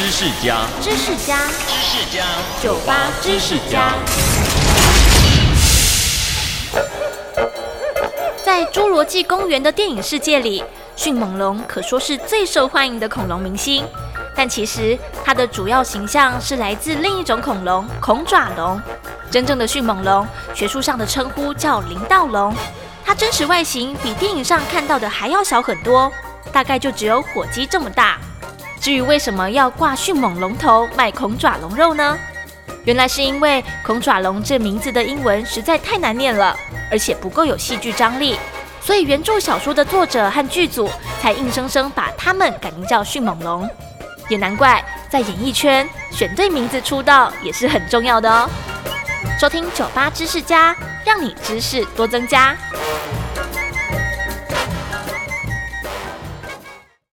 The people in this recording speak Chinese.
知识家，知识家，知识家，酒吧知识家。在《侏罗纪公园》的电影世界里，迅猛龙可说是最受欢迎的恐龙明星。但其实它的主要形象是来自另一种恐龙——恐爪龙。真正的迅猛龙，学术上的称呼叫林道龙。它真实外形比电影上看到的还要小很多，大概就只有火鸡这么大。至于为什么要挂迅猛龙头卖恐爪龙肉呢？原来是因为恐爪龙这名字的英文实在太难念了，而且不够有戏剧张力，所以原著小说的作者和剧组才硬生生把它们改名叫迅猛龙。也难怪在演艺圈选对名字出道也是很重要的哦。收听酒吧知识家，让你知识多增加。